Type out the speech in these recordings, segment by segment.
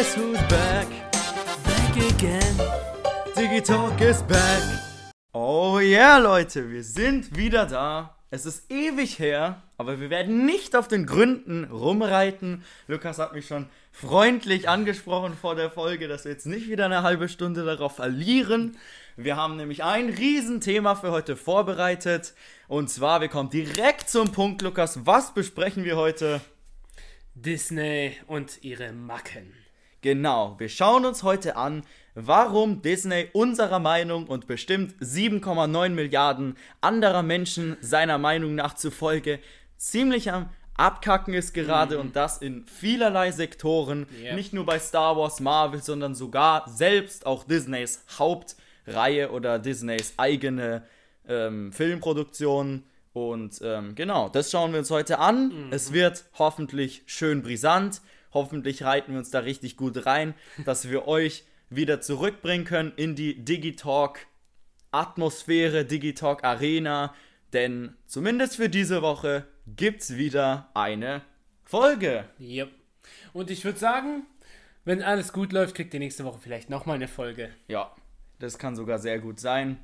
Guess who's back? Back again. Digitalk is back. Oh yeah, Leute, wir sind wieder da. Es ist ewig her, aber wir werden nicht auf den Gründen rumreiten. Lukas hat mich schon freundlich angesprochen vor der Folge, dass wir jetzt nicht wieder eine halbe Stunde darauf verlieren. Wir haben nämlich ein Riesenthema für heute vorbereitet. Und zwar, wir kommen direkt zum Punkt, Lukas. Was besprechen wir heute? Disney und ihre Macken. Genau, wir schauen uns heute an, warum Disney unserer Meinung und bestimmt 7,9 Milliarden anderer Menschen seiner Meinung nach zufolge ziemlich am Abkacken ist gerade Mhm. und das in vielerlei Sektoren. Ja. Nicht nur bei Star Wars, Marvel, sondern sogar selbst auch Disneys Hauptreihe oder Disneys eigene ähm, Filmproduktion. Und ähm, genau, das schauen wir uns heute an. Es wird hoffentlich schön brisant. Hoffentlich reiten wir uns da richtig gut rein, dass wir euch wieder zurückbringen können in die Digitalk Atmosphäre, Digitalk Arena. Denn zumindest für diese Woche gibt's wieder eine Folge. Yep. Und ich würde sagen, wenn alles gut läuft, kriegt ihr nächste Woche vielleicht nochmal eine Folge. Ja, das kann sogar sehr gut sein.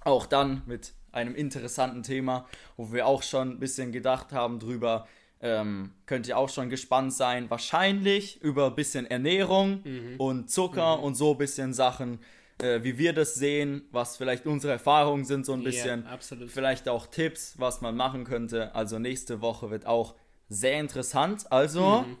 Auch dann mit einem interessanten Thema, wo wir auch schon ein bisschen gedacht haben drüber. Ähm, könnt ihr auch schon gespannt sein. Wahrscheinlich über ein bisschen Ernährung und Zucker und so ein bisschen Sachen, äh, wie wir das sehen, was vielleicht unsere Erfahrungen sind, so ein bisschen. Absolut. Vielleicht auch Tipps, was man machen könnte. Also nächste Woche wird auch sehr interessant. Also, Mhm.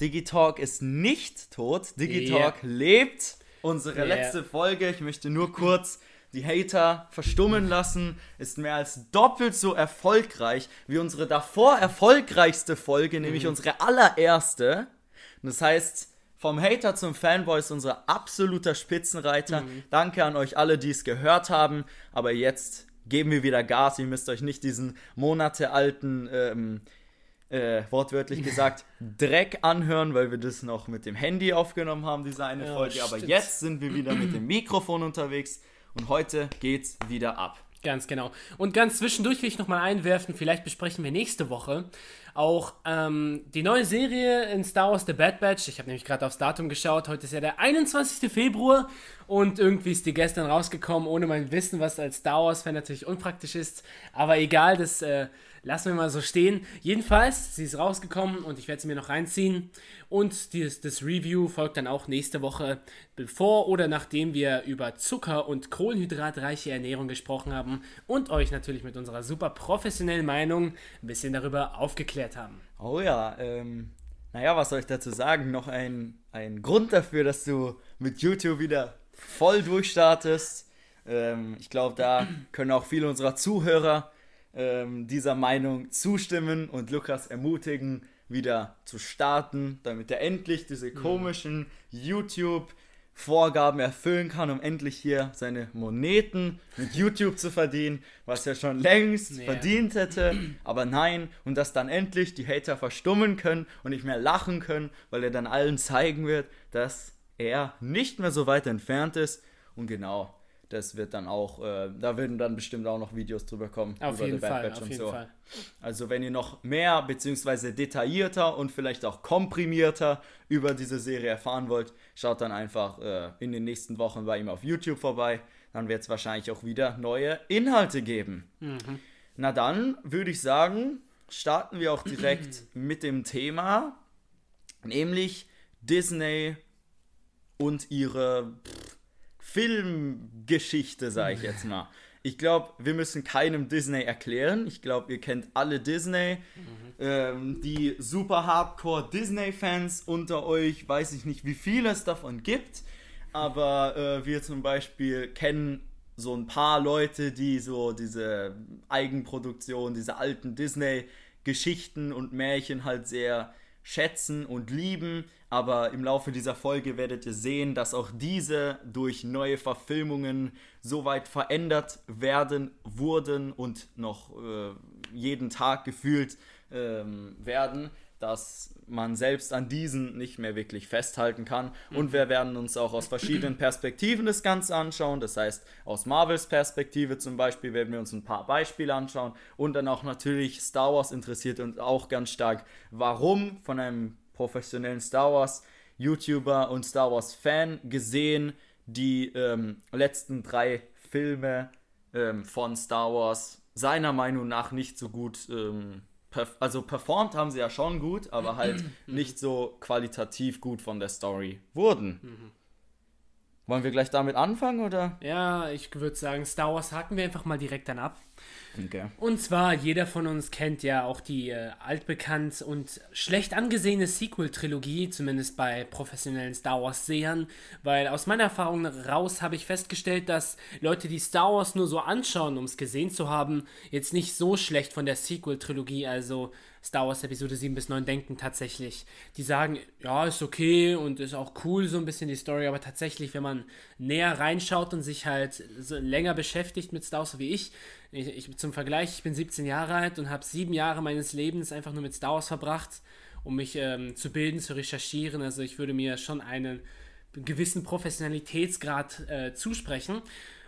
Digitalk ist nicht tot. Digitalk lebt. Unsere Ja. letzte Folge, ich möchte nur kurz die Hater verstummen lassen, ist mehr als doppelt so erfolgreich wie unsere davor erfolgreichste Folge, Mhm. nämlich unsere allererste. Und das heißt, vom Hater zum Fanboy ist unser absoluter Spitzenreiter. Mhm. Danke an euch alle, die es gehört haben. Aber jetzt geben wir wieder Gas. Ihr müsst euch nicht diesen monatealten, ähm, äh, wortwörtlich gesagt, Dreck anhören, weil wir das noch mit dem Handy aufgenommen haben, diese eine Ja, Folge. Aber stimmt. jetzt sind wir wieder mit dem Mikrofon unterwegs und heute geht's wieder ab. Ganz genau. Und ganz zwischendurch will ich nochmal einwerfen, vielleicht besprechen wir nächste Woche auch ähm, die neue Serie in Star Wars The Bad Batch. Ich habe nämlich gerade aufs Datum geschaut. Heute ist ja der 21. Februar und irgendwie ist die gestern rausgekommen, ohne mein Wissen, was als Star Wars-Fan natürlich unpraktisch ist. Aber egal, das äh, lassen wir mal so stehen. Jedenfalls, sie ist rausgekommen und ich werde sie mir noch reinziehen. Und dieses, das Review folgt dann auch nächste Woche, bevor oder nachdem wir über Zucker- und kohlenhydratreiche Ernährung gesprochen haben und euch natürlich mit unserer super professionellen Meinung ein bisschen darüber aufgeklärt haben. Oh ja, ähm, naja, was soll ich dazu sagen? Noch ein, ein Grund dafür, dass du mit YouTube wieder voll durchstartest. Ähm, ich glaube, da können auch viele unserer Zuhörer ähm, dieser Meinung zustimmen und Lukas ermutigen, wieder zu starten, damit er endlich diese komischen YouTube-Vorgaben erfüllen kann, um endlich hier seine Moneten mit YouTube zu verdienen, was er schon längst Ja. verdient hätte. Aber nein, und dass dann endlich die Hater verstummen können und nicht mehr lachen können, weil er dann allen zeigen wird, dass er nicht mehr so weit entfernt ist. Und genau, das wird dann auch, äh, da werden dann bestimmt auch noch Videos drüber kommen. Auf über jeden Fall, auf und jeden so. Fall. Also wenn ihr noch mehr beziehungsweise detaillierter und vielleicht auch komprimierter über diese Serie erfahren wollt, schaut dann einfach äh, in den nächsten Wochen bei ihm auf YouTube vorbei. Dann wird es wahrscheinlich auch wieder neue Inhalte geben. Na dann würde ich sagen, starten wir auch direkt mit dem Thema, nämlich Disney und ihre pff, Filmgeschichte, sage ich jetzt mal. Ich glaube, wir müssen keinem Disney erklären. Ich glaube, ihr kennt alle Disney. Ähm, die super Hardcore Disney-Fans unter euch, weiß ich nicht, wie viele es davon gibt. Aber äh, wir zum Beispiel kennen so ein paar Leute, die so diese Eigenproduktion, diese alten Disney-Geschichten und Märchen halt sehr schätzen und lieben. Aber im Laufe dieser Folge werdet ihr sehen, dass auch diese durch neue Verfilmungen so weit verändert werden, wurden und noch äh, jeden Tag gefühlt ähm, werden, dass man selbst an diesen nicht mehr wirklich festhalten kann. Und wir werden uns auch aus verschiedenen Perspektiven das Ganze anschauen. Das heißt, aus Marvels Perspektive zum Beispiel werden wir uns ein paar Beispiele anschauen. Und dann auch natürlich Star Wars interessiert und auch ganz stark, warum von einem professionellen Star Wars YouTuber und Star Wars Fan gesehen, die ähm, letzten drei Filme ähm, von Star Wars seiner Meinung nach nicht so gut, ähm, perf also performt haben sie ja schon gut, aber halt nicht so qualitativ gut von der Story wurden. Wollen wir gleich damit anfangen oder? Ja, ich würde sagen, Star Wars haken wir einfach mal direkt dann ab. Okay. Und zwar, jeder von uns kennt ja auch die äh, altbekannt und schlecht angesehene Sequel-Trilogie, zumindest bei professionellen Star Wars-Sehern, weil aus meiner Erfahrung raus habe ich festgestellt, dass Leute, die Star Wars nur so anschauen, um es gesehen zu haben, jetzt nicht so schlecht von der Sequel-Trilogie, also Star Wars Episode 7 bis 9 denken tatsächlich. Die sagen, ja, ist okay und ist auch cool so ein bisschen die Story, aber tatsächlich, wenn man näher reinschaut und sich halt so länger beschäftigt mit Star Wars wie ich, ich, ich zum Vergleich, ich bin 17 Jahre alt und habe sieben Jahre meines Lebens einfach nur mit Star Wars verbracht, um mich ähm, zu bilden, zu recherchieren. Also ich würde mir schon einen gewissen Professionalitätsgrad äh, zusprechen.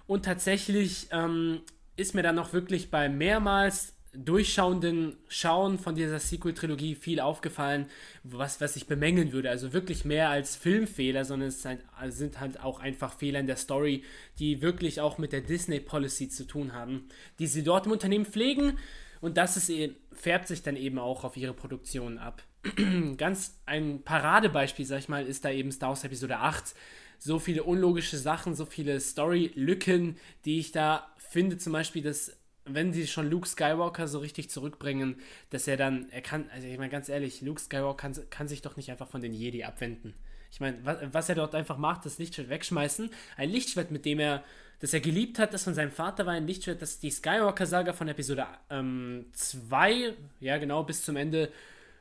Und tatsächlich ähm, ist mir dann noch wirklich bei mehrmals durchschauenden Schauen von dieser Sequel-Trilogie viel aufgefallen, was, was ich bemängeln würde. Also wirklich mehr als Filmfehler, sondern es sind, halt auch einfach Fehler in der Story, die wirklich auch mit der Disney-Policy zu tun haben, die sie dort im Unternehmen pflegen. Und das ist, eben, färbt sich dann eben auch auf ihre Produktion ab. Ganz ein Paradebeispiel, sag ich mal, ist da eben Star Wars Episode 8. So viele unlogische Sachen, so viele Story-Lücken, die ich da finde. Zum Beispiel, dass wenn sie schon Luke Skywalker so richtig zurückbringen, dass er dann, er kann, also ich meine ganz ehrlich, Luke Skywalker kann, kann sich doch nicht einfach von den Jedi abwenden. Ich meine, was, was, er dort einfach macht, das Lichtschwert wegschmeißen. Ein Lichtschwert, mit dem er, das er geliebt hat, das von seinem Vater war, ein Lichtschwert, das die Skywalker-Saga von Episode 2, ähm, ja genau, bis zum Ende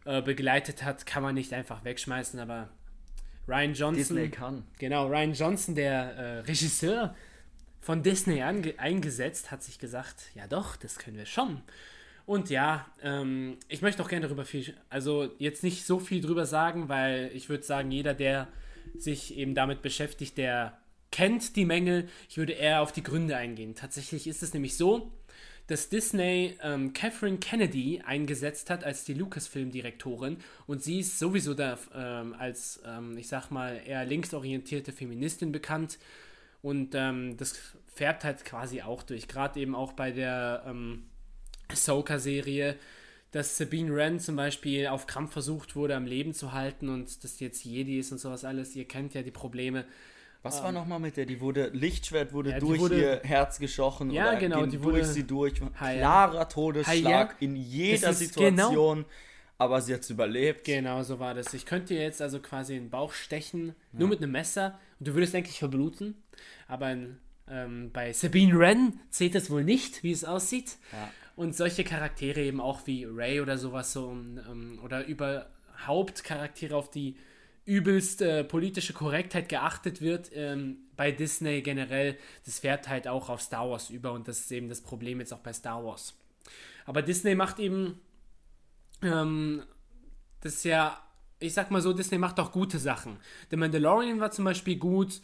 äh, begleitet hat, kann man nicht einfach wegschmeißen, aber Ryan Johnson. Disney kann. Genau, Ryan Johnson, der äh, Regisseur, von Disney eingesetzt, hat sich gesagt, ja doch, das können wir schon. Und ja, ähm, ich möchte auch gerne darüber viel, also jetzt nicht so viel drüber sagen, weil ich würde sagen, jeder, der sich eben damit beschäftigt, der kennt die Mängel. Ich würde eher auf die Gründe eingehen. Tatsächlich ist es nämlich so, dass Disney ähm, Catherine Kennedy eingesetzt hat als die Lucasfilm-Direktorin und sie ist sowieso da ähm, als, ähm, ich sag mal, eher linksorientierte Feministin bekannt und ähm, das färbt halt quasi auch durch. Gerade eben auch bei der ähm, Ahsoka-Serie, dass Sabine Wren zum Beispiel auf Krampf versucht wurde, am Leben zu halten und dass jetzt Jedi ist und sowas alles. Ihr kennt ja die Probleme. Was war ähm, nochmal mit der? Die wurde, Lichtschwert wurde ja, durch wurde, ihr Herz geschochen ja, oder genau, die wurde, durch sie durch. Klarer Todesschlag ja, in jeder Situation. Genau, aber sie hat es überlebt. Genau, so war das. Ich könnte jetzt also quasi in den Bauch stechen, nur mit einem Messer und du würdest eigentlich verbluten. Aber in, ähm, bei Sabine Wren zählt das wohl nicht, wie es aussieht. Ja. Und solche Charaktere eben auch wie Ray oder sowas so ähm, oder überhaupt Charaktere, auf die übelst äh, politische Korrektheit geachtet wird ähm, bei Disney generell, das fährt halt auch auf Star Wars über und das ist eben das Problem jetzt auch bei Star Wars. Aber Disney macht eben ähm, das ja, ich sag mal so, Disney macht auch gute Sachen. The Mandalorian war zum Beispiel gut,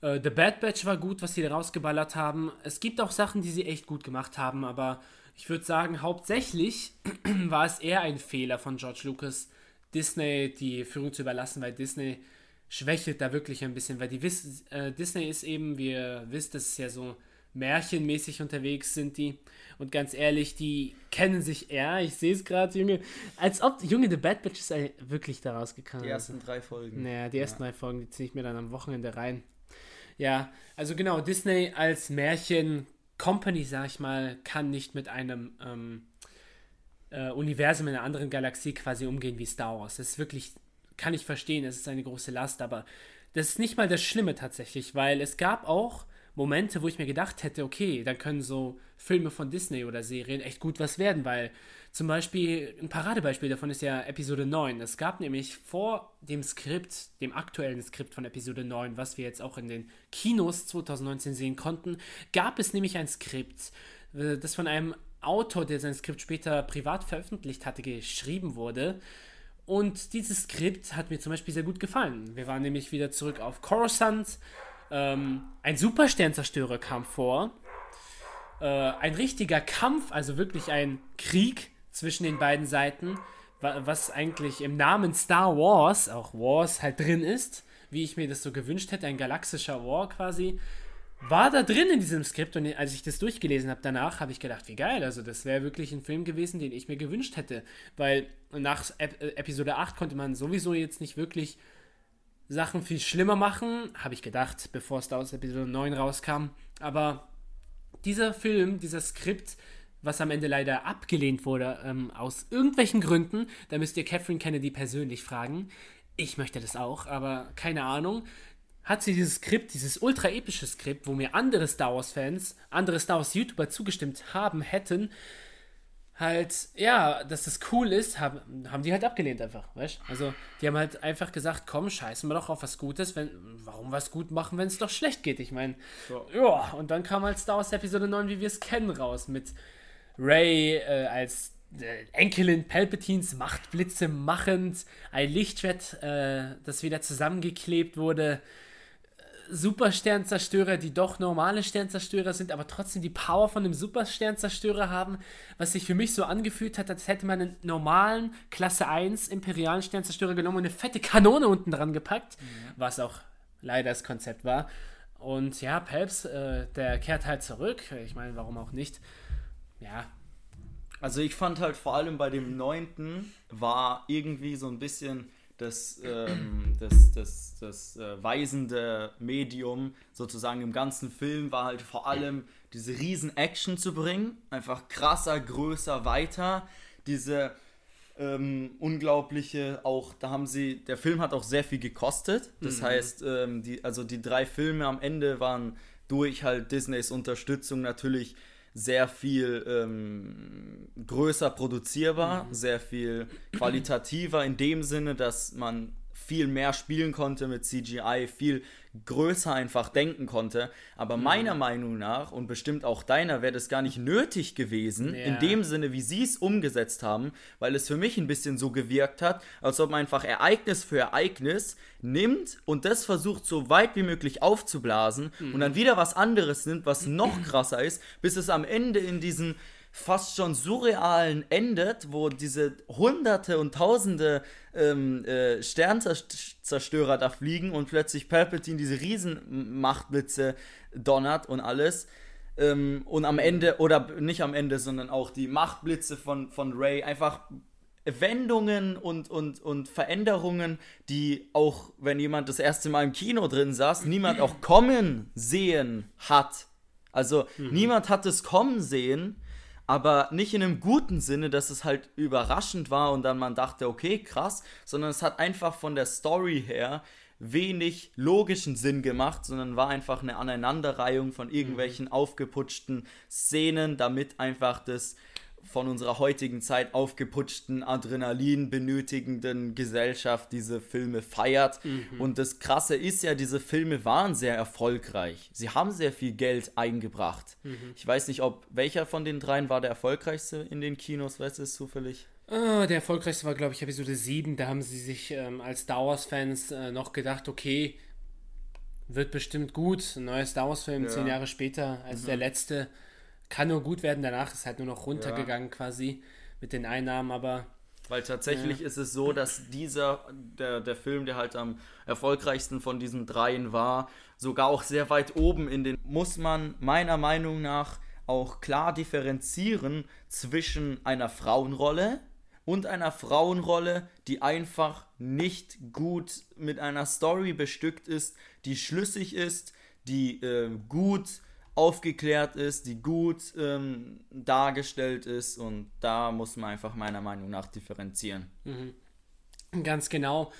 äh, The Bad Batch war gut, was sie da rausgeballert haben. Es gibt auch Sachen, die sie echt gut gemacht haben, aber ich würde sagen, hauptsächlich war es eher ein Fehler von George Lucas, Disney die Führung zu überlassen, weil Disney schwächelt da wirklich ein bisschen, weil die äh, Disney ist eben, wie ihr wisst, das ist ja so märchenmäßig unterwegs sind die. Und ganz ehrlich, die kennen sich eher. Ich sehe es gerade, Junge. Als ob, Junge, The Bad Batch ist wirklich da rausgekommen. Die ersten drei Folgen. Naja, die ersten ja. drei Folgen, die ziehe ich mir dann am Wochenende rein. Ja, also genau, Disney als Märchen-Company, sag ich mal, kann nicht mit einem ähm, äh, Universum in einer anderen Galaxie quasi umgehen wie Star Wars. Das ist wirklich, kann ich verstehen, es ist eine große Last, aber das ist nicht mal das Schlimme tatsächlich, weil es gab auch Momente, wo ich mir gedacht hätte, okay, dann können so Filme von Disney oder Serien echt gut was werden, weil zum Beispiel ein Paradebeispiel davon ist ja Episode 9. Es gab nämlich vor dem Skript, dem aktuellen Skript von Episode 9, was wir jetzt auch in den Kinos 2019 sehen konnten, gab es nämlich ein Skript, äh, das von einem Autor, der sein Skript später privat veröffentlicht hatte, geschrieben wurde. Und dieses Skript hat mir zum Beispiel sehr gut gefallen. Wir waren nämlich wieder zurück auf Coruscant, ähm, ein Supersternzerstörer kam vor. Äh, ein richtiger Kampf, also wirklich ein Krieg zwischen den beiden Seiten, was eigentlich im Namen Star Wars, auch Wars halt drin ist, wie ich mir das so gewünscht hätte, ein galaxischer War quasi, war da drin in diesem Skript. Und als ich das durchgelesen habe danach, habe ich gedacht, wie geil, also das wäre wirklich ein Film gewesen, den ich mir gewünscht hätte, weil nach Ep äh, Episode 8 konnte man sowieso jetzt nicht wirklich Sachen viel schlimmer machen, habe ich gedacht, bevor Star Wars Episode 9 rauskam, aber dieser Film, dieser Skript, was am Ende leider abgelehnt wurde, ähm, aus irgendwelchen Gründen, da müsst ihr Catherine Kennedy persönlich fragen, ich möchte das auch, aber keine Ahnung. Hat sie dieses Skript, dieses ultra epische Skript, wo mir andere Star Wars-Fans, andere Star Wars-YouTuber zugestimmt haben hätten, halt, ja, dass das cool ist, haben, haben die halt abgelehnt einfach, weißt Also, die haben halt einfach gesagt, komm, scheißen wir doch auf was Gutes, wenn, warum was gut machen, wenn es doch schlecht geht? Ich meine, so. ja, und dann kam halt Star Wars Episode 9, wie wir es kennen, raus, mit Ray äh, als äh, Enkelin Palpatines Machtblitze machend, ein Lichtschwert, äh, das wieder zusammengeklebt wurde, Supersternzerstörer, die doch normale Sternzerstörer sind, aber trotzdem die Power von einem Supersternzerstörer haben, was sich für mich so angefühlt hat, als hätte man einen normalen Klasse 1 imperialen Sternzerstörer genommen und eine fette Kanone unten dran gepackt, mhm. was auch leider das Konzept war. Und ja, Pelps, äh, der kehrt halt zurück. Ich meine, warum auch nicht? Ja. Also ich fand halt vor allem bei dem neunten war irgendwie so ein bisschen das, ähm, das, das, das äh, weisende Medium sozusagen im ganzen Film war halt vor allem diese riesen Action zu bringen. Einfach krasser, größer, weiter. Diese ähm, unglaubliche, auch da haben sie, der Film hat auch sehr viel gekostet. Das mhm. heißt, ähm, die, also die drei Filme am Ende waren durch halt Disneys Unterstützung natürlich sehr viel ähm, größer produzierbar, mhm. sehr viel qualitativer in dem Sinne, dass man viel mehr spielen konnte mit CGI, viel größer einfach denken konnte. Aber mhm. meiner Meinung nach und bestimmt auch deiner wäre das gar nicht nötig gewesen, ja. in dem Sinne, wie sie es umgesetzt haben, weil es für mich ein bisschen so gewirkt hat, als ob man einfach Ereignis für Ereignis nimmt und das versucht so weit wie möglich aufzublasen mhm. und dann wieder was anderes nimmt, was noch krasser ist, bis es am Ende in diesen fast schon surrealen endet, wo diese Hunderte und Tausende ähm, äh, Sternzerstörer da fliegen und plötzlich Palpatine diese Riesenmachtblitze donnert und alles. Ähm, und am Ende, oder nicht am Ende, sondern auch die Machtblitze von, von Ray, einfach Wendungen und, und, und Veränderungen, die auch, wenn jemand das erste Mal im Kino drin saß, niemand auch kommen sehen hat. Also mhm. niemand hat es kommen sehen aber nicht in einem guten Sinne, dass es halt überraschend war und dann man dachte, okay, krass, sondern es hat einfach von der Story her wenig logischen Sinn gemacht, sondern war einfach eine Aneinanderreihung von irgendwelchen mhm. aufgeputschten Szenen, damit einfach das von unserer heutigen Zeit aufgeputschten, Adrenalin benötigenden Gesellschaft diese Filme feiert. Mhm. Und das Krasse ist ja, diese Filme waren sehr erfolgreich. Sie haben sehr viel Geld eingebracht. Mhm. Ich weiß nicht, ob welcher von den dreien war der erfolgreichste in den Kinos, weißt du es zufällig? Oh, der erfolgreichste war, glaube ich, Episode 7. Da haben sie sich ähm, als Star Wars-Fans äh, noch gedacht, okay, wird bestimmt gut. Ein neuer Star Wars-Film, ja. zehn Jahre später als mhm. der letzte kann nur gut werden. Danach ist halt nur noch runtergegangen ja. quasi mit den Einnahmen, aber. Weil tatsächlich ja. ist es so, dass dieser, der, der Film, der halt am erfolgreichsten von diesen dreien war, sogar auch sehr weit oben in den, muss man meiner Meinung nach auch klar differenzieren zwischen einer Frauenrolle und einer Frauenrolle, die einfach nicht gut mit einer Story bestückt ist, die schlüssig ist, die äh, gut aufgeklärt ist, die gut ähm, dargestellt ist und da muss man einfach meiner Meinung nach differenzieren. Mhm. Ganz genau.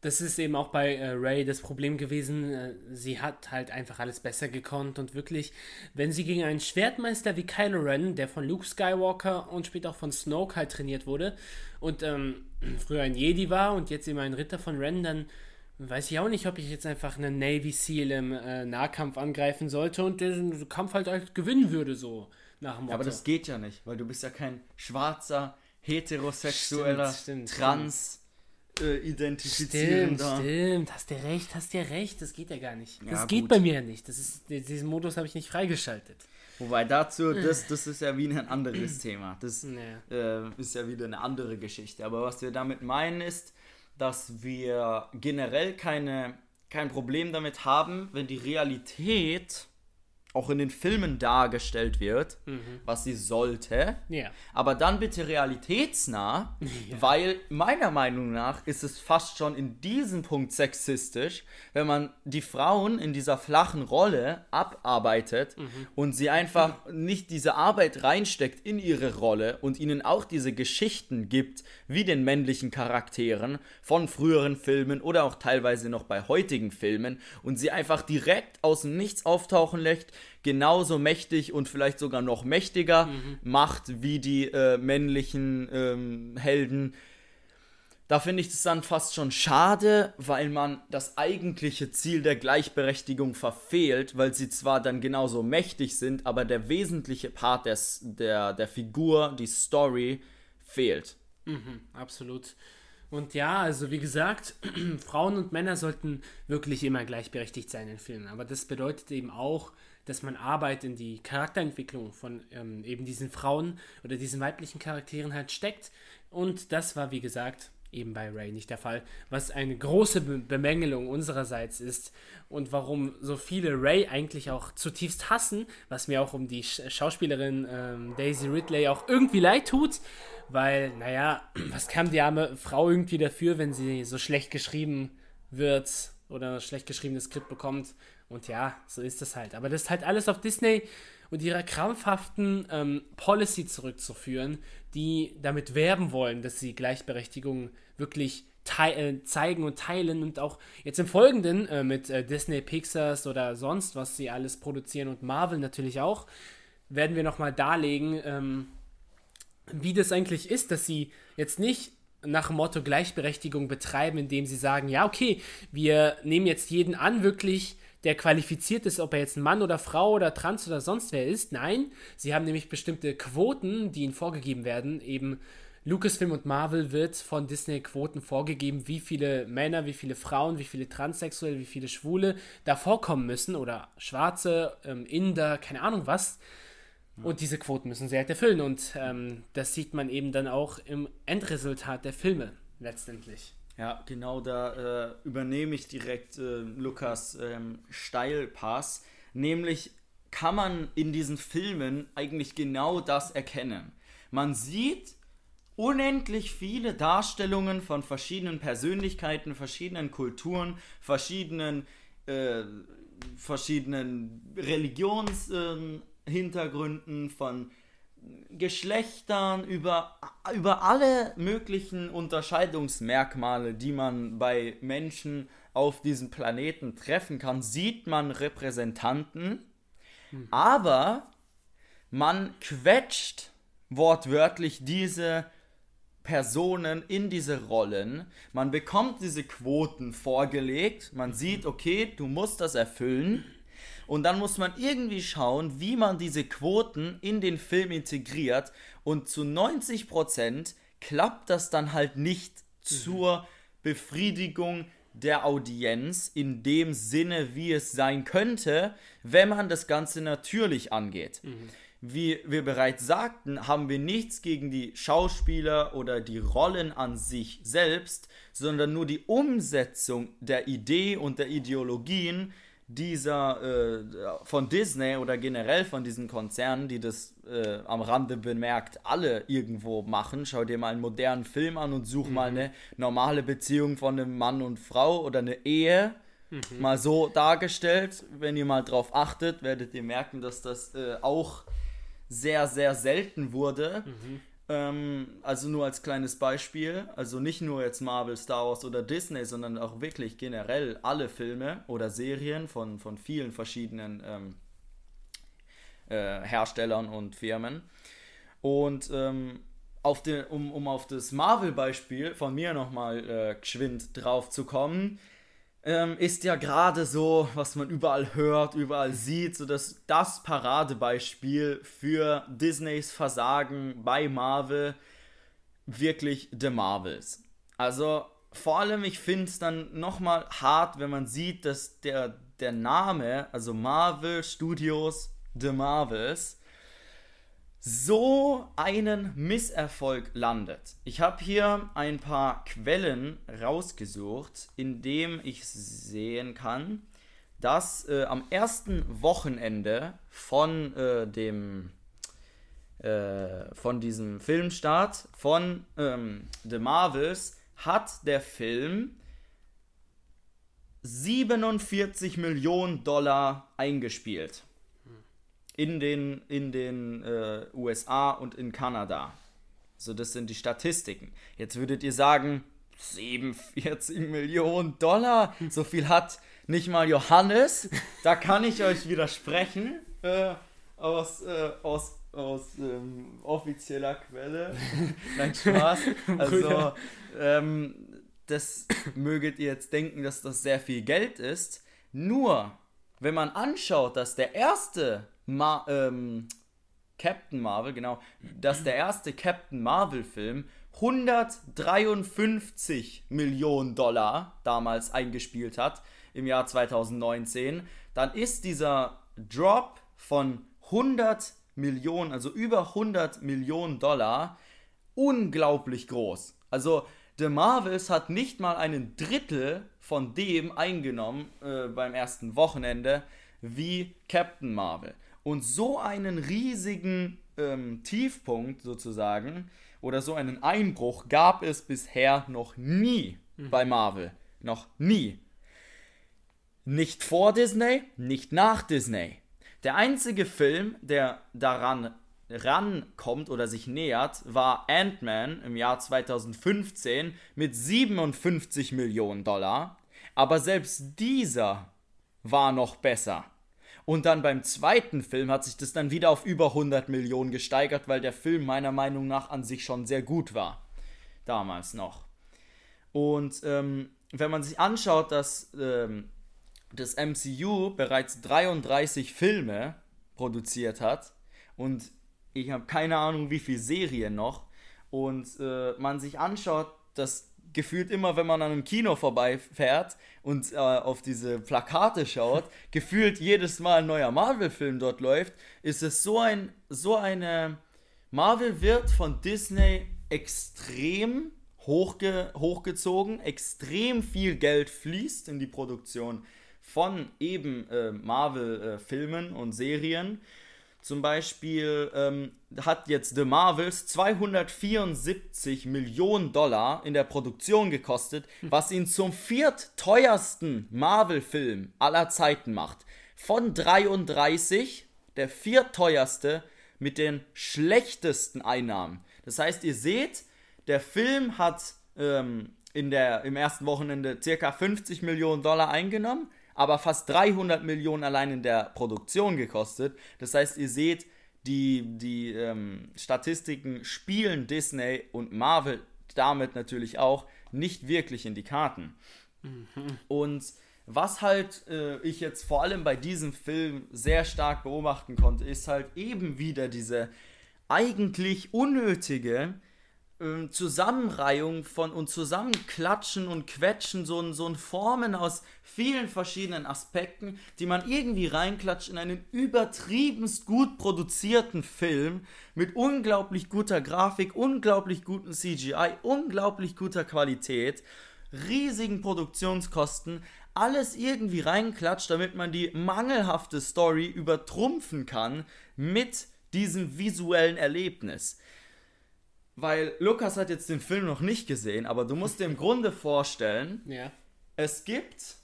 Das ist eben auch bei äh, Ray das Problem gewesen. Äh, sie hat halt einfach alles besser gekonnt und wirklich, wenn sie gegen einen Schwertmeister wie Kylo Ren, der von Luke Skywalker und später auch von Snoke halt trainiert wurde und ähm, früher ein Jedi war und jetzt eben ein Ritter von Ren, dann weiß ich auch nicht, ob ich jetzt einfach einen Navy SEAL im äh, Nahkampf angreifen sollte und den Kampf halt, halt gewinnen würde, so nach dem Motto. Aber das geht ja nicht, weil du bist ja kein schwarzer, heterosexueller, stimmt, stimmt, trans äh, identifizierender. Stimmt, stimmt, hast dir recht, hast dir recht, das geht ja gar nicht. Das ja, geht gut. bei mir ja nicht. Das ist, diesen Modus habe ich nicht freigeschaltet. Wobei dazu, das, das ist ja wie ein anderes Thema. Das Nee. äh, ist ja wieder eine andere Geschichte. Aber was wir damit meinen ist, dass wir generell keine, kein Problem damit haben, wenn die Realität auch in den Filmen dargestellt wird, was sie sollte. Ja. Aber dann bitte realitätsnah, weil meiner Meinung nach ist es fast schon in diesem Punkt sexistisch, wenn man die Frauen in dieser flachen Rolle abarbeitet und sie einfach nicht diese Arbeit reinsteckt in ihre Rolle und ihnen auch diese Geschichten gibt, wie den männlichen Charakteren von früheren Filmen oder auch teilweise noch bei heutigen Filmen und sie einfach direkt aus dem Nichts auftauchen lässt, genauso mächtig und vielleicht sogar noch mächtiger macht wie die äh, männlichen ähm, Helden. Da finde ich es dann fast schon schade, weil man das eigentliche Ziel der Gleichberechtigung verfehlt, weil sie zwar dann genauso mächtig sind, aber der wesentliche Part des, der, der Figur, die Story, fehlt. Absolut. Und ja, also wie gesagt, Frauen und Männer sollten wirklich immer gleichberechtigt sein in Filmen. Aber das bedeutet eben auch, dass man Arbeit in die Charakterentwicklung von ähm, eben diesen Frauen oder diesen weiblichen Charakteren halt steckt. Und das war, wie gesagt, eben bei Ray nicht der Fall, was eine große Be Bemängelung unsererseits ist und warum so viele Ray eigentlich auch zutiefst hassen, was mir auch um die Sch Schauspielerin ähm, Daisy Ridley auch irgendwie leid tut, weil, naja, was kann die arme Frau irgendwie dafür, wenn sie so schlecht geschrieben wird oder ein schlecht geschriebenes Skript bekommt und ja, so ist das halt. Aber das ist halt alles auf Disney und ihrer krampfhaften ähm, Policy zurückzuführen, die damit werben wollen, dass sie Gleichberechtigung wirklich äh, zeigen und teilen und auch jetzt im Folgenden äh, mit äh, Disney, Pixars oder sonst, was sie alles produzieren und Marvel natürlich auch, werden wir nochmal darlegen, ähm, wie das eigentlich ist, dass sie jetzt nicht nach dem Motto Gleichberechtigung betreiben, indem sie sagen, ja, okay, wir nehmen jetzt jeden an, wirklich, der qualifiziert ist, ob er jetzt ein Mann oder Frau oder trans oder sonst wer ist. Nein, sie haben nämlich bestimmte Quoten, die ihnen vorgegeben werden. Eben Lucasfilm und Marvel wird von Disney Quoten vorgegeben, wie viele Männer, wie viele Frauen, wie viele Transsexuelle, wie viele Schwule da vorkommen müssen oder Schwarze, ähm, Inder, keine Ahnung was. Und diese Quoten müssen sie halt erfüllen. Und ähm, das sieht man eben dann auch im Endresultat der Filme letztendlich. Ja, genau, da äh, übernehme ich direkt äh, Lukas ähm, Steilpass. Nämlich kann man in diesen Filmen eigentlich genau das erkennen. Man sieht unendlich viele Darstellungen von verschiedenen Persönlichkeiten, verschiedenen Kulturen, verschiedenen, äh, verschiedenen Religionshintergründen, Hintergründen, von Geschlechtern, über, über alle möglichen Unterscheidungsmerkmale, die man bei Menschen auf diesem Planeten treffen kann, sieht man Repräsentanten, aber man quetscht wortwörtlich diese Personen in diese Rollen. Man bekommt diese Quoten vorgelegt. Man sieht, okay, du musst das erfüllen. Und dann muss man irgendwie schauen, wie man diese Quoten in den Film integriert. Und zu 90% klappt das dann halt nicht zur Befriedigung der Audienz in dem Sinne, wie es sein könnte, wenn man das Ganze natürlich angeht. Wie wir bereits sagten, haben wir nichts gegen die Schauspieler oder die Rollen an sich selbst, sondern nur die Umsetzung der Idee und der Ideologien dieser äh, von Disney oder generell von diesen Konzernen, die das äh, am Rande bemerkt, alle irgendwo machen. Schau dir mal einen modernen Film an und such mal eine normale Beziehung von einem Mann und Frau oder eine Ehe. Mal so dargestellt. Wenn ihr mal drauf achtet, werdet ihr merken, dass das äh, auch sehr, sehr selten wurde. Ähm, also nur als kleines Beispiel, also nicht nur jetzt Marvel, Star Wars oder Disney, sondern auch wirklich generell alle Filme oder Serien von, von vielen verschiedenen ähm, äh, Herstellern und Firmen. Und ähm, auf den, um, um auf das Marvel-Beispiel von mir nochmal äh, geschwind drauf zu kommen, ähm, ist ja gerade so, was man überall hört, überall sieht, so dass das Paradebeispiel für Disneys Versagen bei Marvel wirklich The Marvels. Also vor allem, ich finde es dann nochmal hart, wenn man sieht, dass der, der Name, also Marvel Studios, The Marvels so einen Misserfolg landet. Ich habe hier ein paar Quellen rausgesucht, in dem ich sehen kann, dass äh, am ersten Wochenende von äh, dem äh, von diesem Filmstart von ähm, The Marvels hat der Film 47 Millionen Dollar eingespielt in den, in den äh, USA und in Kanada. So, das sind die Statistiken. Jetzt würdet ihr sagen, 47 Millionen Dollar, so viel hat nicht mal Johannes. Da kann ich euch widersprechen. Äh, aus, äh, aus, aus ähm, offizieller Quelle. Nein, Spaß. Also, ähm, das möget ihr jetzt denken, dass das sehr viel Geld ist. Nur, wenn man anschaut, dass der erste Ma ähm, Captain Marvel, genau, dass der erste Captain Marvel-Film 153 Millionen Dollar damals eingespielt hat im Jahr 2019, dann ist dieser Drop von 100 Millionen, also über 100 Millionen Dollar, unglaublich groß. Also The Marvels hat nicht mal einen Drittel von dem eingenommen äh, beim ersten Wochenende wie Captain Marvel. Und so einen riesigen ähm, Tiefpunkt sozusagen oder so einen Einbruch gab es bisher noch nie mhm. bei Marvel. Noch nie. Nicht vor Disney, nicht nach Disney. Der einzige Film, der daran rankommt oder sich nähert, war Ant-Man im Jahr 2015 mit 57 Millionen Dollar. Aber selbst dieser war noch besser. Und dann beim zweiten Film hat sich das dann wieder auf über 100 Millionen gesteigert, weil der Film meiner Meinung nach an sich schon sehr gut war. Damals noch. Und ähm, wenn man sich anschaut, dass ähm, das MCU bereits 33 Filme produziert hat und ich habe keine Ahnung, wie viele Serien noch, und äh, man sich anschaut, dass gefühlt immer, wenn man an einem Kino vorbeifährt und äh, auf diese Plakate schaut, gefühlt jedes Mal ein neuer Marvel-Film dort läuft, ist es so ein, so eine, Marvel wird von Disney extrem hochge, hochgezogen, extrem viel Geld fließt in die Produktion von eben äh, Marvel-Filmen äh, und Serien zum Beispiel ähm, hat jetzt The Marvels 274 Millionen Dollar in der Produktion gekostet, was ihn zum viertteuersten Marvel-Film aller Zeiten macht. Von 33 der viertteuerste mit den schlechtesten Einnahmen. Das heißt, ihr seht, der Film hat ähm, in der, im ersten Wochenende circa 50 Millionen Dollar eingenommen aber fast 300 Millionen allein in der Produktion gekostet. Das heißt, ihr seht, die, die ähm, Statistiken spielen Disney und Marvel damit natürlich auch nicht wirklich in die Karten. Mhm. Und was halt äh, ich jetzt vor allem bei diesem Film sehr stark beobachten konnte, ist halt eben wieder diese eigentlich unnötige äh, Zusammenreihung von und Zusammenklatschen und Quetschen, so ein, so ein Formen aus vielen verschiedenen Aspekten, die man irgendwie reinklatscht in einen übertriebenst gut produzierten Film mit unglaublich guter Grafik, unglaublich guten CGI, unglaublich guter Qualität, riesigen Produktionskosten, alles irgendwie reinklatscht, damit man die mangelhafte Story übertrumpfen kann mit diesem visuellen Erlebnis. Weil Lukas hat jetzt den Film noch nicht gesehen, aber du musst dir im Grunde vorstellen, ja. es gibt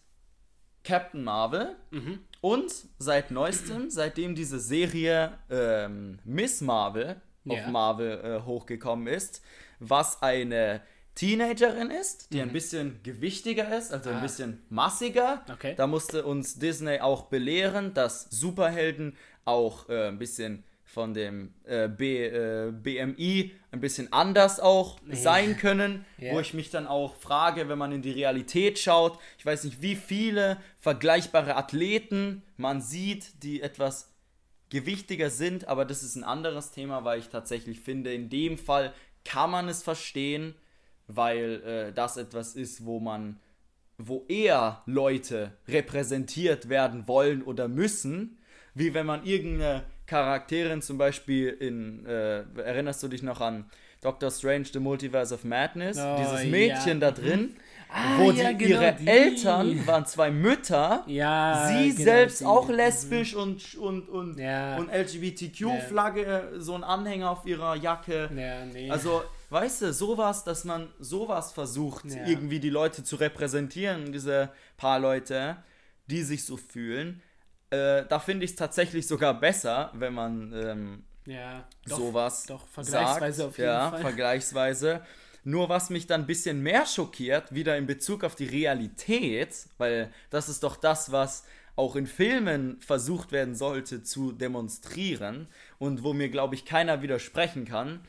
Captain Marvel mhm. und seit neuestem, seitdem diese Serie ähm, Miss Marvel ja. auf Marvel äh, hochgekommen ist, was eine Teenagerin ist, die mhm. ein bisschen gewichtiger ist, also ah. ein bisschen massiger. Okay. Da musste uns Disney auch belehren, dass Superhelden auch äh, ein bisschen von dem äh, B, äh, BMI ein bisschen anders auch ja. sein können, ja. wo ich mich dann auch frage, wenn man in die Realität schaut, ich weiß nicht, wie viele vergleichbare Athleten man sieht, die etwas gewichtiger sind, aber das ist ein anderes Thema, weil ich tatsächlich finde, in dem Fall kann man es verstehen, weil äh, das etwas ist, wo man, wo eher Leute repräsentiert werden wollen oder müssen, wie wenn man irgendeine Charakterin zum Beispiel in, äh, erinnerst du dich noch an Doctor Strange, The Multiverse of Madness, Oh, dieses ja. Mädchen da drin, Ah, wo ja, die, genau, ihre die. Eltern waren zwei Mütter, Ja, sie genau, selbst die. auch lesbisch und, und, und, Ja. und LGBTQ-Flagge, so ein Anhänger auf ihrer Jacke. Ja, nee. Also, weißt du, sowas, dass man sowas versucht, Ja. irgendwie die Leute zu repräsentieren, diese paar Leute, die sich so fühlen. Äh, da finde ich es tatsächlich sogar besser, wenn man ähm, ja, doch, sowas doch, vergleichsweise sagt. auf jeden ja, Fall. vergleichsweise. Nur was mich dann ein bisschen mehr schockiert, wieder in Bezug auf die Realität, weil das ist doch das, was auch in Filmen versucht werden sollte zu demonstrieren und wo mir, glaube ich, keiner widersprechen kann,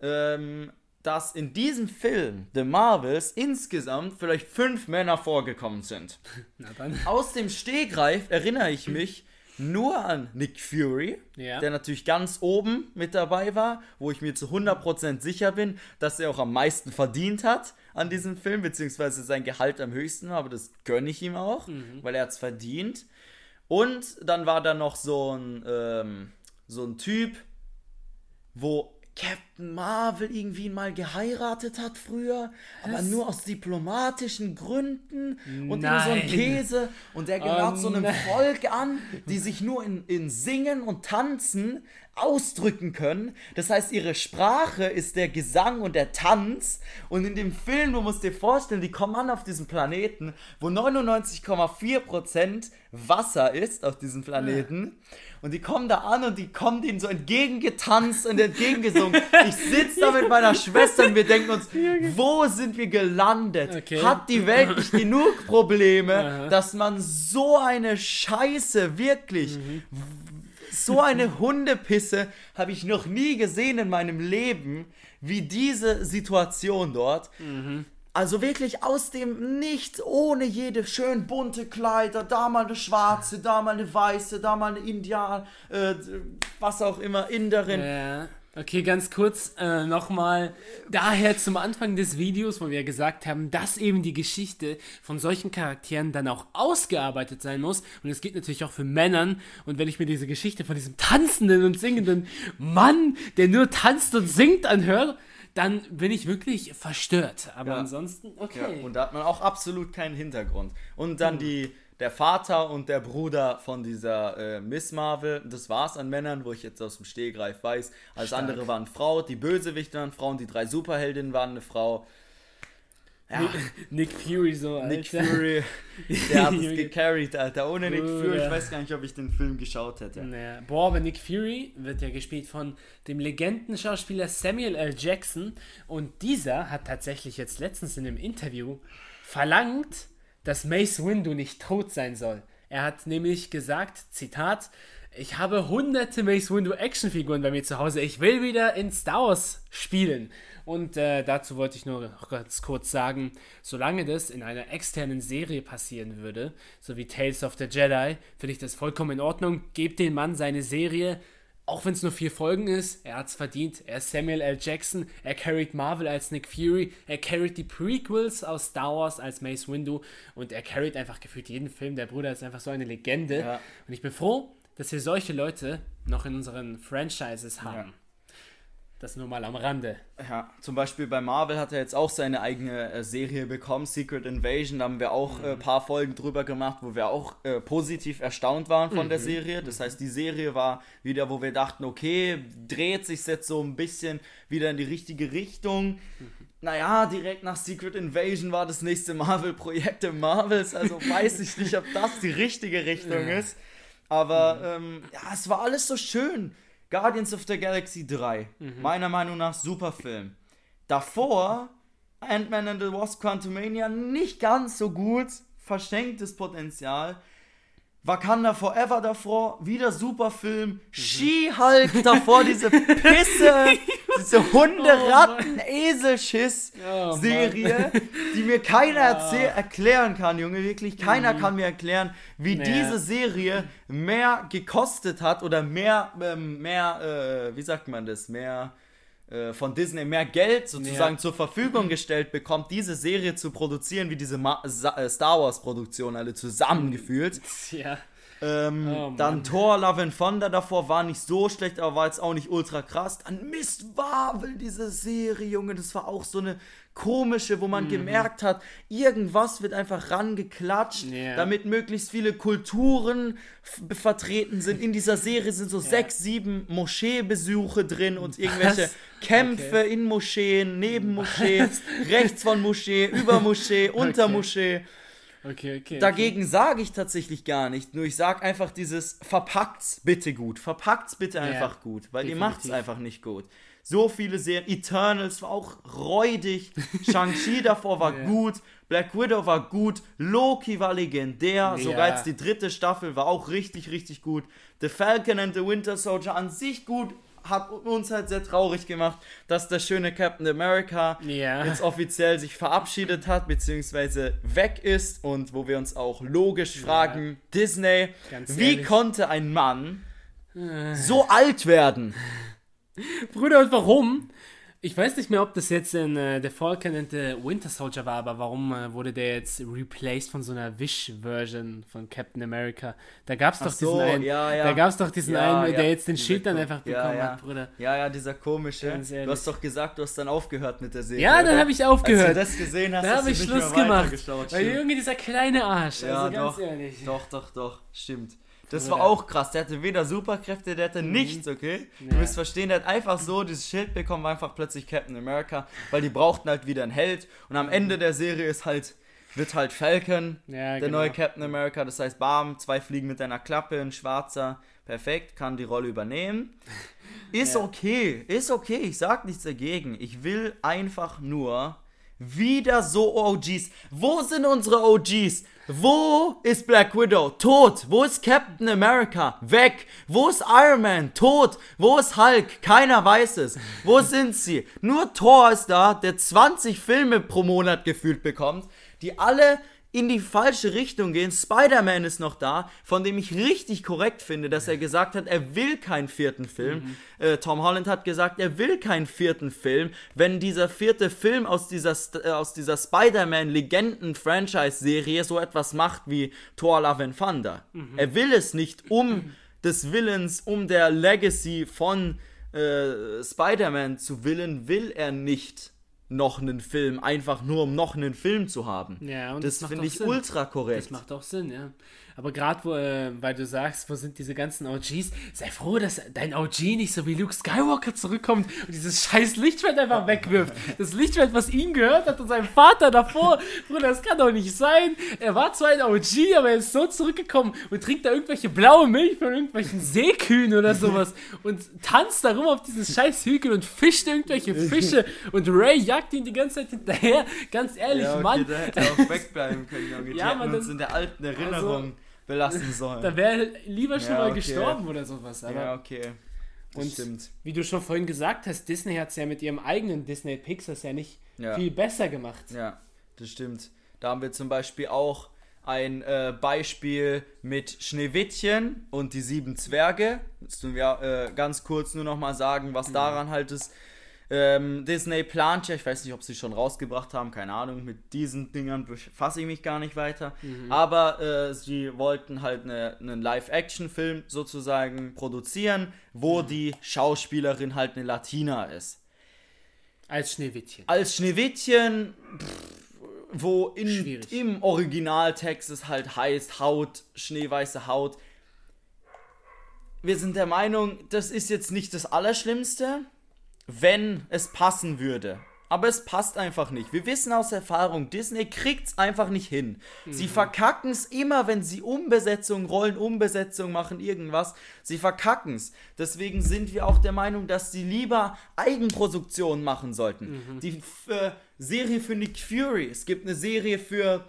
ähm, dass in diesem Film, The Marvels, insgesamt vielleicht fünf Männer vorgekommen sind. Aus dem Stegreif erinnere ich mich nur an Nick Fury, Ja. der natürlich ganz oben mit dabei war, wo ich mir zu 100% sicher bin, dass er auch am meisten verdient hat an diesem Film, beziehungsweise sein Gehalt am höchsten war, aber das gönne ich ihm auch, weil er hat es verdient. Und dann war da noch so ein, ähm, so ein Typ, wo Captain Marvel irgendwie mal geheiratet hat früher, aber nur aus diplomatischen Gründen und immer so ein Nein. Käse und der gehört Oh so einem nein. Volk an, die sich nur in, in Singen und Tanzen ausdrücken können. Das heißt, ihre Sprache ist der Gesang und der Tanz. Und in dem Film, du musst dir vorstellen, die kommen an auf diesem Planeten, wo 99,4% Wasser ist auf diesem Planeten. Und die kommen da an und die kommen denen so entgegengetanzt und entgegengesungen. Ich sitze da mit meiner Schwester und wir denken uns, wo sind wir gelandet? Okay. Hat die Welt nicht genug Probleme, Aha. dass man so eine Scheiße wirklich so eine Hundepisse habe ich noch nie gesehen in meinem Leben, wie diese Situation dort. Also wirklich aus dem Nichts, ohne jede schön bunte Kleider, da mal eine schwarze, da mal eine weiße, da mal eine Indian, äh, was auch immer, Inderin. Ja. Okay, ganz kurz äh, nochmal daher zum Anfang des Videos, wo wir gesagt haben, dass eben die Geschichte von solchen Charakteren dann auch ausgearbeitet sein muss. Und es geht natürlich auch für Männern. Und wenn ich mir diese Geschichte von diesem tanzenden und singenden Mann, der nur tanzt und singt, anhöre, dann bin ich wirklich verstört. Aber Ja. ansonsten, Ja, okay. und da hat man auch absolut keinen Hintergrund. Und dann die, der Vater und der Bruder von dieser äh, Miss Marvel, das war's an Männern, wo ich jetzt aus dem Stehgreif weiß. Alles Stark. andere waren Frau, die Bösewichte waren Frauen, die drei Superheldinnen waren eine Frau. Ja, Nick Fury so, Alter. Nick Fury, der hat es gecarried, Alter. Ohne Nick Fury, ich weiß gar nicht, ob ich den Film geschaut hätte. Naja. Boah, aber Nick Fury wird ja gespielt von dem Legendenschauspieler Samuel L. Jackson und dieser hat tatsächlich jetzt letztens in einem Interview verlangt, dass Mace Windu nicht tot sein soll. Er hat nämlich gesagt, Zitat, ich habe hunderte Mace Windu Actionfiguren bei mir zu Hause. Ich will wieder in Star Wars spielen. Und äh, dazu wollte ich nur ganz kurz sagen, solange das in einer externen Serie passieren würde, so wie Tales of the Jedi, finde ich das vollkommen in Ordnung. Gebt dem Mann seine Serie, auch wenn es nur vier Folgen ist, er hat's verdient. Er ist Samuel L. Jackson, er carried Marvel als Nick Fury, er carried die Prequels aus Star Wars als Mace Windu und er carried einfach gefühlt jeden Film. Der Bruder ist einfach so eine Legende. Ja. Und ich bin froh, dass wir solche Leute noch in unseren Franchises haben. Ja. Das nur mal am Rande. Ja, zum Beispiel bei Marvel hat er jetzt auch seine eigene äh, Serie bekommen, Secret Invasion. Da haben wir auch ein äh, paar Folgen drüber gemacht, wo wir auch äh, positiv erstaunt waren von der Serie. Das heißt, die Serie war wieder, wo wir dachten, okay, dreht sich jetzt so ein bisschen wieder in die richtige Richtung. Naja, direkt nach Secret Invasion war das nächste Marvel-Projekt im Marvels. Also weiß ich nicht, ob das die richtige Richtung Ja. ist. Aber ähm, ja, es war alles so schön. Guardians of the Galaxy 3. Meiner Meinung nach super Film. Davor Ant-Man and the Wasp Quantumania nicht ganz so gut. Verschenktes Potenzial. Wakanda Forever davor, wieder super Film. She-Hulk davor, diese Pisse, diese Hunde-Ratten, Eselschiss-Serie, die mir keiner erklären kann, Junge. Wirklich, keiner kann mir erklären, wie Ja. diese Serie mehr gekostet hat oder mehr, ähm, mehr, äh, wie sagt man das, mehr äh, von Disney mehr Geld sozusagen Ja. zur Verfügung gestellt bekommt, diese Serie zu produzieren, wie diese Ma Sa äh, Star Wars Produktion alle zusammengefühlt. Ja. Ähm, Oh, dann Thor, Love and Thunder davor war nicht so schlecht, aber war jetzt auch nicht ultra krass. Dann Mist Marvel, diese Serie, Junge, das war auch so eine komische, wo man Mhm. gemerkt hat, irgendwas wird einfach rangeklatscht, Ja. damit möglichst viele Kulturen vertreten sind. In dieser Serie sind so sechs, sieben Moscheebesuche drin und irgendwelche Kämpfe in Moscheen, neben Moschee, rechts von Moschee, über Moschee, unter Okay. Moschee. Okay, okay. Dagegen sage ich tatsächlich gar nicht, nur ich sage einfach dieses verpackt's bitte gut, verpackt's bitte einfach gut, weil ihr definitiv. macht's einfach nicht gut. So viele Serien, Eternals war auch räudig, Shang-Chi davor war Ja. gut, Black Widow war gut, Loki war legendär, sogar Ja. jetzt die dritte Staffel war auch richtig, richtig gut. The Falcon and the Winter Soldier an sich gut, hat uns halt sehr traurig gemacht, dass der schöne Captain America Ja. jetzt offiziell sich verabschiedet hat, beziehungsweise weg ist und wo wir uns auch logisch fragen, Disney, Ganz wie ehrlich. konnte ein Mann so alt werden? Bruder, und warum? Ich weiß nicht mehr, ob das jetzt in äh, The Falcon and the Winter Soldier war, aber warum äh, wurde der jetzt replaced von so einer Wish-Version von Captain America? Da gab es doch so, diesen einen, ja, ja. da gab es doch diesen Ja, einen, ja. der jetzt den Dieser Schild dann einfach bekommen ja. hat, Bruder. Ja, ja, dieser komische. Du hast doch gesagt, du hast dann aufgehört mit der Serie. Ja, dann habe ich aufgehört. Als du das gesehen hast, Da habe ich Schluss gemacht. Weil irgendwie dieser kleine Arsch, Ja, also ganz doch. ehrlich. Doch, doch, doch, stimmt. Das Bruder. war auch krass. Der hatte weder Superkräfte, der hatte nichts, okay? Du Ja. musst verstehen, der hat einfach so dieses Schild bekommen, war einfach plötzlich Captain America, weil die brauchten halt wieder einen Held. Und am Ende der Serie ist halt, wird halt Falcon, Ja, der genau. neue Captain America. Das heißt, bam, zwei Fliegen mit einer Klappe, ein schwarzer, perfekt, kann die Rolle übernehmen. Ist Ja. okay, ist okay, ich sag nichts dagegen. Ich will einfach nur wieder so OGs. Wo sind unsere OGs? Wo ist Black Widow? Tot. Wo ist Captain America? Weg. Wo ist Iron Man? Tot. Wo ist Hulk? Keiner weiß es. Wo sind sie? Nur Thor ist da, der 20 Filme pro Monat gefühlt bekommt, die alle in die falsche Richtung gehen. Spider-Man ist noch da, von dem ich richtig korrekt finde, dass er gesagt hat, er will keinen vierten Film. Äh, Tom Holland hat gesagt, er will keinen vierten Film. Wenn dieser vierte Film aus dieser, äh, aus dieser Spider-Man-Legenden-Franchise-Serie so etwas macht wie Thor Love and Thunder. Er will es nicht um des Willens, um der Legacy von äh, Spider-Man zu willen, will er nicht noch einen Film, einfach nur um noch einen Film zu haben. Ja, und das das finde ich ultra korrekt. Das macht auch Sinn, ja. Aber gerade, wo, äh, weil du sagst, wo sind diese ganzen OGs, sei froh, dass dein OG nicht so wie Luke Skywalker zurückkommt und dieses scheiß Lichtschwert einfach wegwirft. Das Lichtschwert, was ihm gehört hat und seinem Vater davor. Bruder, das kann doch nicht sein. Er war zwar ein OG, aber er ist so zurückgekommen und trinkt da irgendwelche blaue Milch von irgendwelchen Seekühen oder sowas und tanzt da rum auf diesen scheiß Hügel und fischt irgendwelche Fische und Ray jagt ihn die ganze Zeit hinterher. Ganz ehrlich, ja, okay, Mann. da hätte er auch wegbleiben können, Junge. Ja, uns dann- in der alten Erinnerung belassen sollen. Da wäre lieber schon Ja, mal okay. gestorben oder sowas. Aber ja, okay. Das Und- stimmt. wie du schon vorhin gesagt hast, Disney hat es ja mit ihrem eigenen Disney Pixars ja nicht Ja. viel besser gemacht. Ja, das stimmt. Da haben wir zum Beispiel auch ein äh, Beispiel mit Schneewittchen und die sieben Zwerge. Das tun wir äh, ganz kurz nur noch mal sagen, was daran halt ist. Ähm, Disney plant ja, ich weiß nicht, ob sie schon rausgebracht haben, keine Ahnung, mit diesen Dingern befasse ich mich gar nicht weiter. Aber äh, sie wollten halt eine, einen Live-Action-Film sozusagen produzieren, wo die Schauspielerin halt eine Latina ist Als Schneewittchen. als Schneewittchen, pff, wo in, Schwierig. im Originaltext es halt heißt Haut, schneeweiße Haut. Wir sind der Meinung, das ist jetzt nicht das Allerschlimmste, wenn es passen würde. Aber es passt einfach nicht. Wir wissen aus Erfahrung, Disney kriegt's einfach nicht hin. Sie verkacken's immer, wenn sie Umbesetzung, Rollenumbesetzung machen, irgendwas. Sie verkacken's. Deswegen sind wir auch der Meinung, dass sie lieber Eigenproduktionen machen sollten. Die äh, Serie für Nick Fury, es gibt eine Serie für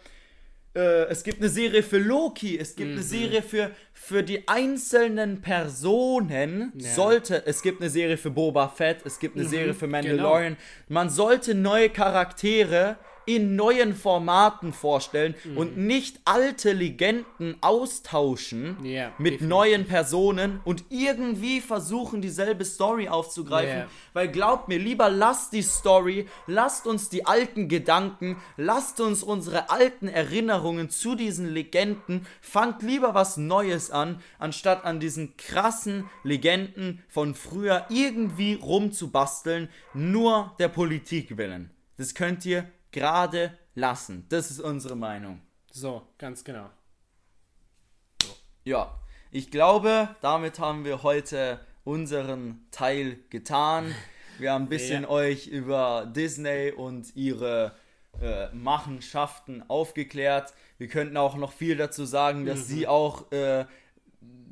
äh, es gibt eine Serie für Loki, es gibt eine Serie für, für die einzelnen Personen, Ja. sollte, es gibt eine Serie für Boba Fett, es gibt eine Serie für Mandalorian. Man sollte neue Charaktere in neuen Formaten vorstellen Mhm. und nicht alte Legenden austauschen Ja, mit definitiv. neuen Personen und irgendwie versuchen, dieselbe Story aufzugreifen. Ja. Weil glaubt mir, lieber lasst die Story, lasst uns die alten Gedanken, lasst uns unsere alten Erinnerungen zu diesen Legenden, fangt lieber was Neues an, anstatt an diesen krassen Legenden von früher irgendwie rumzubasteln, nur der Politik willen. Das könnt ihr gerade lassen. Das ist unsere Meinung. So, ganz genau. Ja, ich glaube, damit haben wir heute unseren Teil getan. Wir haben ein bisschen Ja. euch über Disney und ihre äh, Machenschaften aufgeklärt. Wir könnten auch noch viel dazu sagen, dass Mhm. sie auch, äh,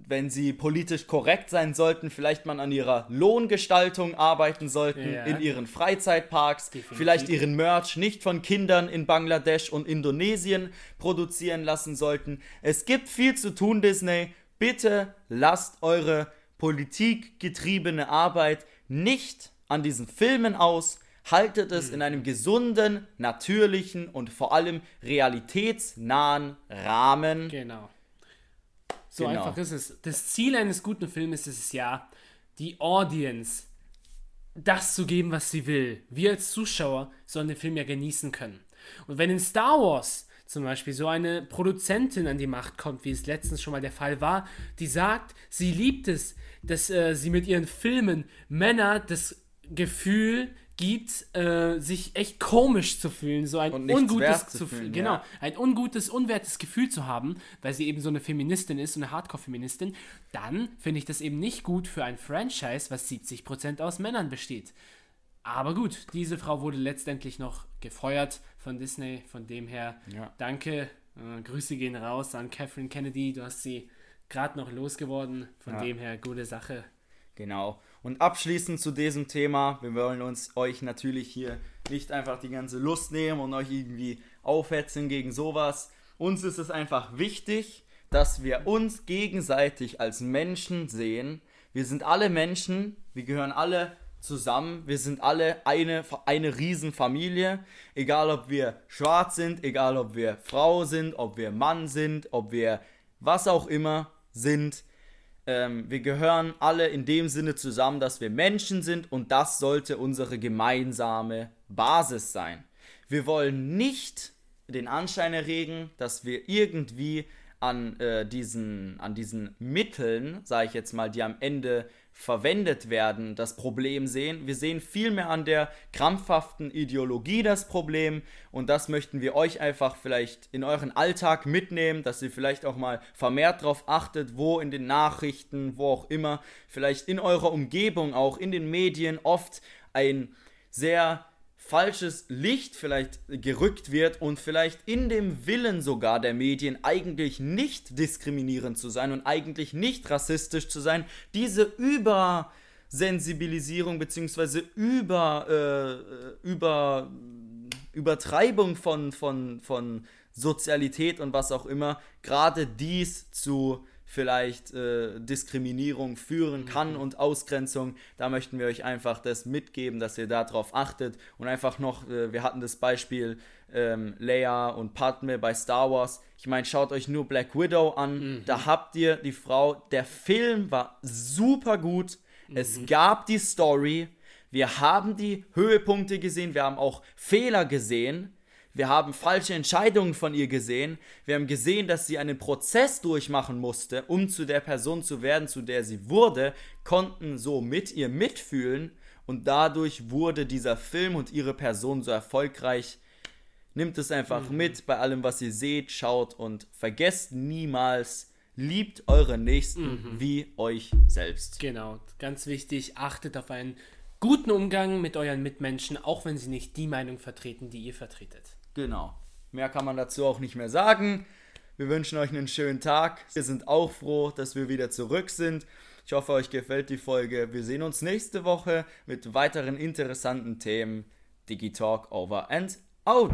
wenn sie politisch korrekt sein sollten, vielleicht mal an ihrer Lohngestaltung arbeiten sollten Ja. in ihren Freizeitparks, Definitiv. vielleicht ihren Merch nicht von Kindern in Bangladesch und Indonesien produzieren lassen sollten. Es gibt viel zu tun, Disney. Bitte lasst eure politikgetriebene Arbeit nicht an diesen Filmen aus. Haltet es in einem gesunden, natürlichen und vor allem realitätsnahen Rahmen. Genau. So Genau. einfach ist es. Das Ziel eines guten Filmes ist es ja, die Audience das zu geben, was sie will. Wir als Zuschauer sollen den Film ja genießen können. Und wenn in Star Wars zum Beispiel so eine Produzentin an die Macht kommt, wie es letztens schon mal der Fall war, die sagt, sie liebt es, dass äh, sie mit ihren Filmen Männer das Gefühl gibt, äh, sich echt komisch zu fühlen, so ein ungutes zu zu fühlen, genau, ja. ein ungutes, unwertes Gefühl zu haben, weil sie eben so eine Feministin ist, so eine Hardcore-Feministin, dann finde ich das eben nicht gut für ein Franchise, was 70% aus Männern besteht. Aber gut, diese Frau wurde letztendlich noch gefeuert von Disney, von dem her Ja. danke, äh, Grüße gehen raus an Catherine Kennedy, du hast sie gerade noch losgeworden, von Ja. dem her gute Sache. Genau. Und abschließend zu diesem Thema, wir wollen uns euch natürlich hier nicht einfach die ganze Lust nehmen und euch irgendwie aufhetzen gegen sowas. Uns ist es einfach wichtig, dass wir uns gegenseitig als Menschen sehen. Wir sind alle Menschen, wir gehören alle zusammen, wir sind alle eine, eine Riesenfamilie. Egal ob wir schwarz sind, egal ob wir Frau sind, ob wir Mann sind, ob wir was auch immer sind. Ähm, wir gehören alle in dem Sinne zusammen, dass wir Menschen sind und das sollte unsere gemeinsame Basis sein. Wir wollen nicht den Anschein erregen, dass wir irgendwie an, äh, diesen, an diesen Mitteln, sage ich jetzt mal, die am Ende verwendet werden, das Problem sehen. Wir sehen vielmehr an der krampfhaften Ideologie das Problem und das möchten wir euch einfach vielleicht in euren Alltag mitnehmen, dass ihr vielleicht auch mal vermehrt darauf achtet, wo in den Nachrichten, wo auch immer, vielleicht in eurer Umgebung, auch in den Medien oft ein sehr falsches Licht vielleicht gerückt wird und vielleicht in dem Willen sogar der Medien eigentlich nicht diskriminierend zu sein und eigentlich nicht rassistisch zu sein, diese Übersensibilisierung bzw. über, äh, über Übertreibung von, von, von Sozialität und was auch immer, gerade dies zu vielleicht äh, Diskriminierung führen kann und Ausgrenzung. Da möchten wir euch einfach das mitgeben, dass ihr darauf achtet. Und einfach noch, äh, wir hatten das Beispiel ähm, Leia und Padme bei Star Wars. Ich meine, schaut euch nur Black Widow an. Da habt ihr die Frau. Der Film war super gut. Es gab die Story. Wir haben die Höhepunkte gesehen. Wir haben auch Fehler gesehen. Wir haben falsche Entscheidungen von ihr gesehen. Wir haben gesehen, dass sie einen Prozess durchmachen musste, um zu der Person zu werden, zu der sie wurde, konnten so mit ihr mitfühlen und dadurch wurde dieser Film und ihre Person so erfolgreich. Nimmt es einfach mit bei allem, was ihr seht, schaut und vergesst niemals, liebt eure Nächsten wie euch selbst. Genau, ganz wichtig, achtet auf einen guten Umgang mit euren Mitmenschen, auch wenn sie nicht die Meinung vertreten, die ihr vertretet. Genau. Mehr kann man dazu auch nicht mehr sagen. Wir wünschen euch einen schönen Tag. Wir sind auch froh, dass wir wieder zurück sind. Ich hoffe, euch gefällt die Folge. Wir sehen uns nächste Woche mit weiteren interessanten Themen. Digitalk over and out.